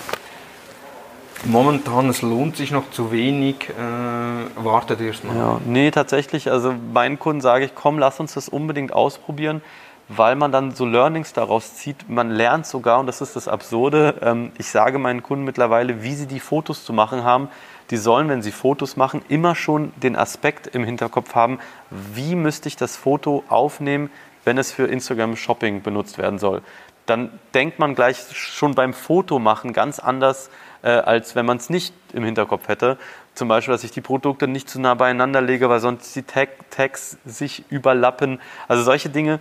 momentan, es lohnt sich noch zu wenig, äh, wartet erst mal. Ja, nee, tatsächlich, also meinen Kunden sage ich, komm, lass uns das unbedingt ausprobieren, weil man dann so Learnings daraus zieht. Man lernt sogar, und das ist das Absurde, ähm, ich sage meinen Kunden mittlerweile, wie sie die Fotos zu machen haben. Die sollen, wenn sie Fotos machen, immer schon den Aspekt im Hinterkopf haben, wie müsste ich das Foto aufnehmen, wenn es für Instagram Shopping benutzt werden soll. Dann denkt man gleich schon beim Fotomachen ganz anders äh, als wenn man es nicht im Hinterkopf hätte. Zum Beispiel, dass ich die Produkte nicht zu nah beieinander lege, weil sonst die Tag Tags sich überlappen. Also solche Dinge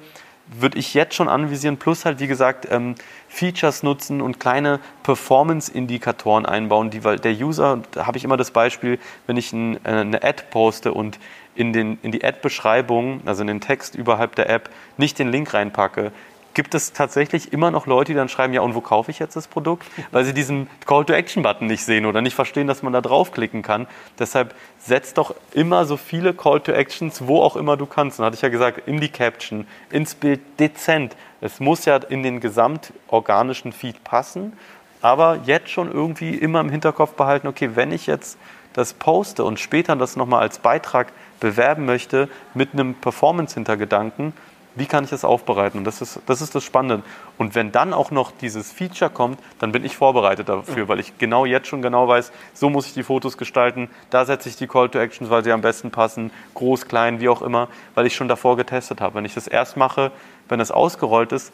würde ich jetzt schon anvisieren, plus halt, wie gesagt, ähm, Features nutzen und kleine Performance-Indikatoren einbauen, die, weil der User, da habe ich immer das Beispiel, wenn ich ein, äh, eine Ad poste und in, den, in die Ad-Beschreibung, also in den Text überhalb der App, nicht den Link reinpacke, gibt es tatsächlich immer noch Leute, die dann schreiben, ja, und wo kaufe ich jetzt das Produkt? Weil sie diesen Call-to-Action-Button nicht sehen oder nicht verstehen, dass man da draufklicken kann. Deshalb setz doch immer so viele Call-to-Actions, wo auch immer du kannst. Und hatte ich ja gesagt, in die Caption, ins Bild dezent. Es muss ja in den gesamtorganischen Feed passen, aber jetzt schon irgendwie immer im Hinterkopf behalten, okay, wenn ich jetzt das poste und später das nochmal als Beitrag bewerben möchte mit einem Performance-Hintergedanken, wie kann ich das aufbereiten? Und das ist, das ist das Spannende. Und wenn dann auch noch dieses Feature kommt, dann bin ich vorbereitet dafür, weil ich genau jetzt schon genau weiß, so muss ich die Fotos gestalten, da setze ich die Call to Actions, weil sie am besten passen, groß, klein, wie auch immer, weil ich schon davor getestet habe. Wenn ich das erst mache, wenn es ausgerollt ist,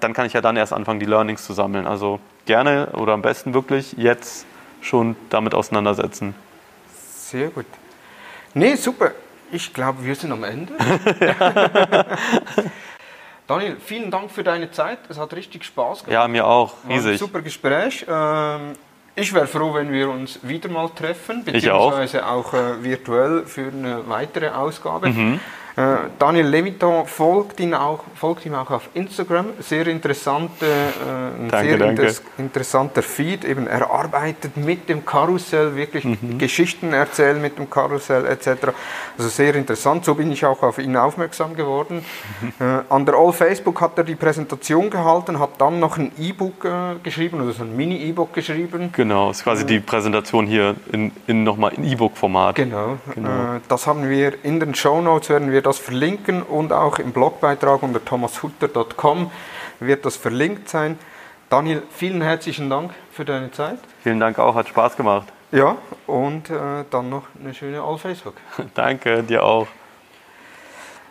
dann kann ich ja dann erst anfangen, die Learnings zu sammeln. Also gerne oder am besten wirklich jetzt schon damit auseinandersetzen. Sehr gut. Nee, super. Ich glaube, wir sind am Ende. Daniel, vielen Dank für deine Zeit. Es hat richtig Spaß gemacht. Ja, mir auch. Riesig. ein super Gespräch. Ähm, ich wäre froh, wenn wir uns wieder mal treffen, beziehungsweise auch, auch äh, virtuell für eine weitere Ausgabe. Mhm. Äh, Daniel Leviton folgt, ihn auch, folgt ihm auch auf Instagram. Sehr interessante, äh, Danke, sehr danke. inter interessanter Feed. Eben, er arbeitet mit dem Karussell, wirklich Mhm. Geschichten erzählen mit dem Karussell etc. Also sehr interessant. So bin ich auch auf ihn aufmerksam geworden. Mhm. Äh, an der All Facebook hat er die Präsentation gehalten, hat dann noch ein E-Book äh, geschrieben, oder so ein Mini-E-Book geschrieben. Genau, ist quasi die Präsentation hier in, in nochmal in E-Book-Format. Genau. Genau. Äh, das haben wir in den Show Notes werden wir das verlinken und auch im Blogbeitrag unter thomashutter.com wird das verlinkt sein. Daniel, vielen herzlichen Dank für deine Zeit. Vielen Dank auch, hat Spaß gemacht. Ja, und äh, dann noch eine schöne All Facebook. Danke, dir auch.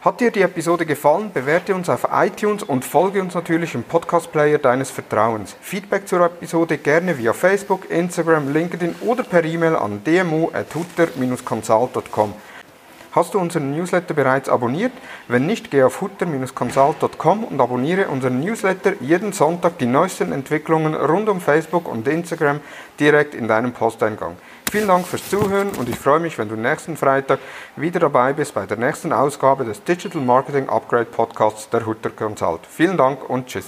Hat dir die Episode gefallen, bewerte uns auf iTunes und folge uns natürlich im Podcast-Player deines Vertrauens. Feedback zur Episode gerne via Facebook, Instagram, LinkedIn oder per E-Mail an dmu.hutter-consult.com. Hast du unseren Newsletter bereits abonniert? Wenn nicht, geh auf hutter-consult.com und abonniere unseren Newsletter jeden Sonntag die neuesten Entwicklungen rund um Facebook und Instagram direkt in deinem Posteingang. Vielen Dank fürs Zuhören und ich freue mich, wenn du nächsten Freitag wieder dabei bist bei der nächsten Ausgabe des Digital Marketing Upgrade Podcasts der Hutter Consult. Vielen Dank und tschüss.